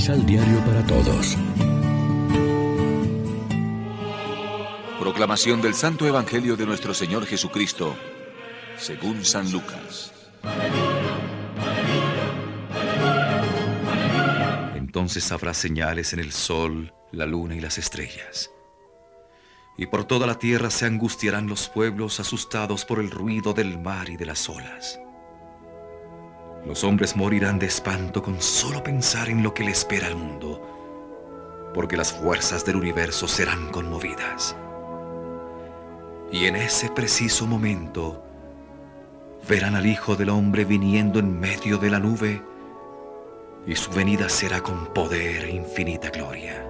Misal Diario para Todos. Proclamación del Santo Evangelio de nuestro Señor Jesucristo, según San Lucas. Entonces habrá señales en el sol, la luna y las estrellas. Y por toda la tierra se angustiarán los pueblos asustados por el ruido del mar y de las olas. Los hombres morirán de espanto con solo pensar en lo que le espera al mundo, porque las fuerzas del universo serán conmovidas. Y en ese preciso momento verán al Hijo del Hombre viniendo en medio de la nube, y su venida será con poder e infinita gloria.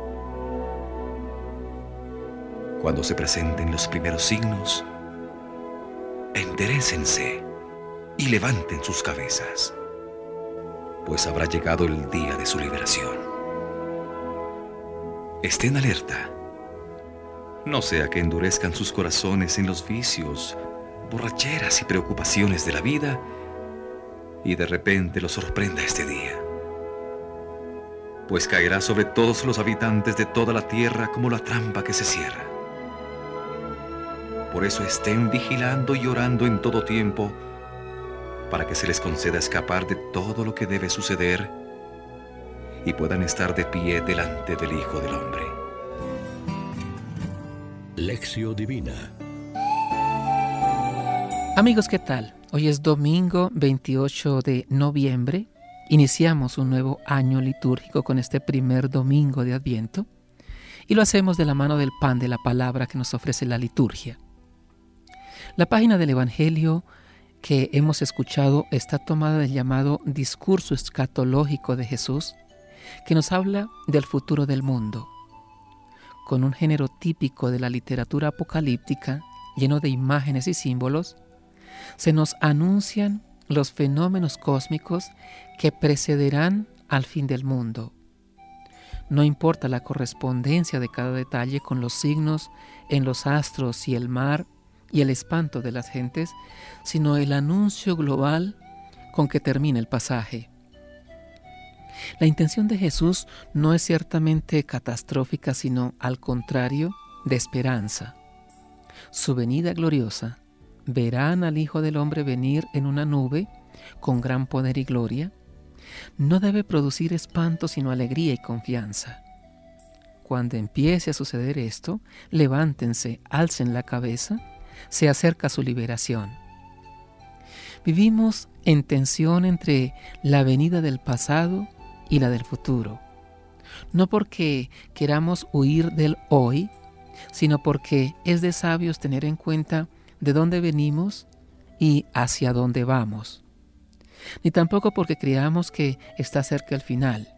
Cuando se presenten los primeros signos, enderecense y levanten sus cabezas pues habrá llegado el día de su liberación. Estén alerta. No sea que endurezcan sus corazones en los vicios, borracheras y preocupaciones de la vida y de repente los sorprenda este día. Pues caerá sobre todos los habitantes de toda la tierra como la trampa que se cierra. Por eso estén vigilando y orando en todo tiempo para que se les conceda escapar de todo lo que debe suceder y puedan estar de pie delante del Hijo del Hombre. Lección Divina Amigos, ¿qué tal? Hoy es domingo 28 de noviembre. Iniciamos un nuevo año litúrgico con este primer domingo de Adviento y lo hacemos de la mano del pan de la palabra que nos ofrece la liturgia. La página del Evangelio que hemos escuchado está tomada del llamado discurso escatológico de Jesús, que nos habla del futuro del mundo. Con un género típico de la literatura apocalíptica, lleno de imágenes y símbolos, se nos anuncian los fenómenos cósmicos que precederán al fin del mundo. No importa la correspondencia de cada detalle con los signos en los astros y el mar y el espanto de las gentes, sino el anuncio global con que termina el pasaje. La intención de Jesús no es ciertamente catastrófica, sino al contrario, de esperanza. Su venida gloriosa, verán al Hijo del Hombre venir en una nube con gran poder y gloria, no debe producir espanto, sino alegría y confianza. Cuando empiece a suceder esto, levántense, alcen la cabeza, se acerca su liberación. Vivimos en tensión entre la venida del pasado y la del futuro. No porque queramos huir del hoy, sino porque es de sabios tener en cuenta de dónde venimos y hacia dónde vamos. Ni tampoco porque creamos que está cerca el final.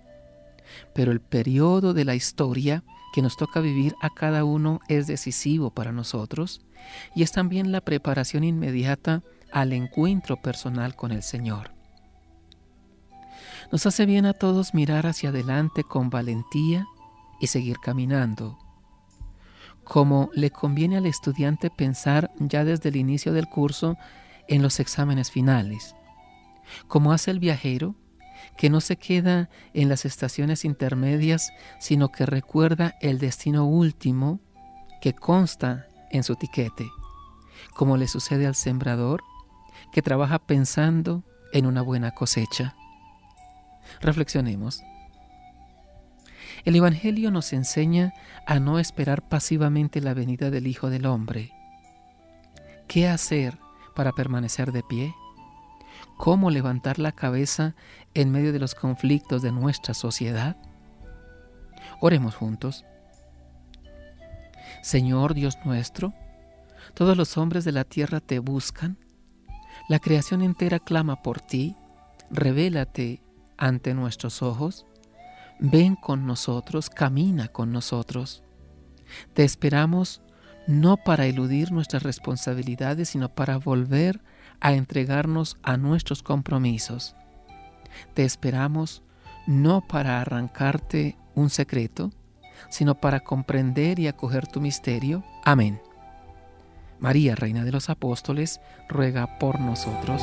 Pero el periodo de la historia que nos toca vivir a cada uno es decisivo para nosotros y es también la preparación inmediata al encuentro personal con el Señor. Nos hace bien a todos mirar hacia adelante con valentía y seguir caminando. Como le conviene al estudiante pensar ya desde el inicio del curso en los exámenes finales. Como hace el viajero que no se queda en las estaciones intermedias, sino que recuerda el destino último que consta en su tiquete, como le sucede al sembrador que trabaja pensando en una buena cosecha. Reflexionemos. El Evangelio nos enseña a no esperar pasivamente la venida del Hijo del Hombre. ¿Qué hacer para permanecer de pie? ¿Cómo levantar la cabeza en medio de los conflictos de nuestra sociedad? Oremos juntos. Señor Dios nuestro, todos los hombres de la tierra te buscan, la creación entera clama por ti, revélate ante nuestros ojos, ven con nosotros, camina con nosotros. Te esperamos no para eludir nuestras responsabilidades, sino para volver a entregarnos a nuestros compromisos. Te esperamos no para arrancarte un secreto, sino para comprender y acoger tu misterio. Amén. María, Reina de los Apóstoles, ruega por nosotros.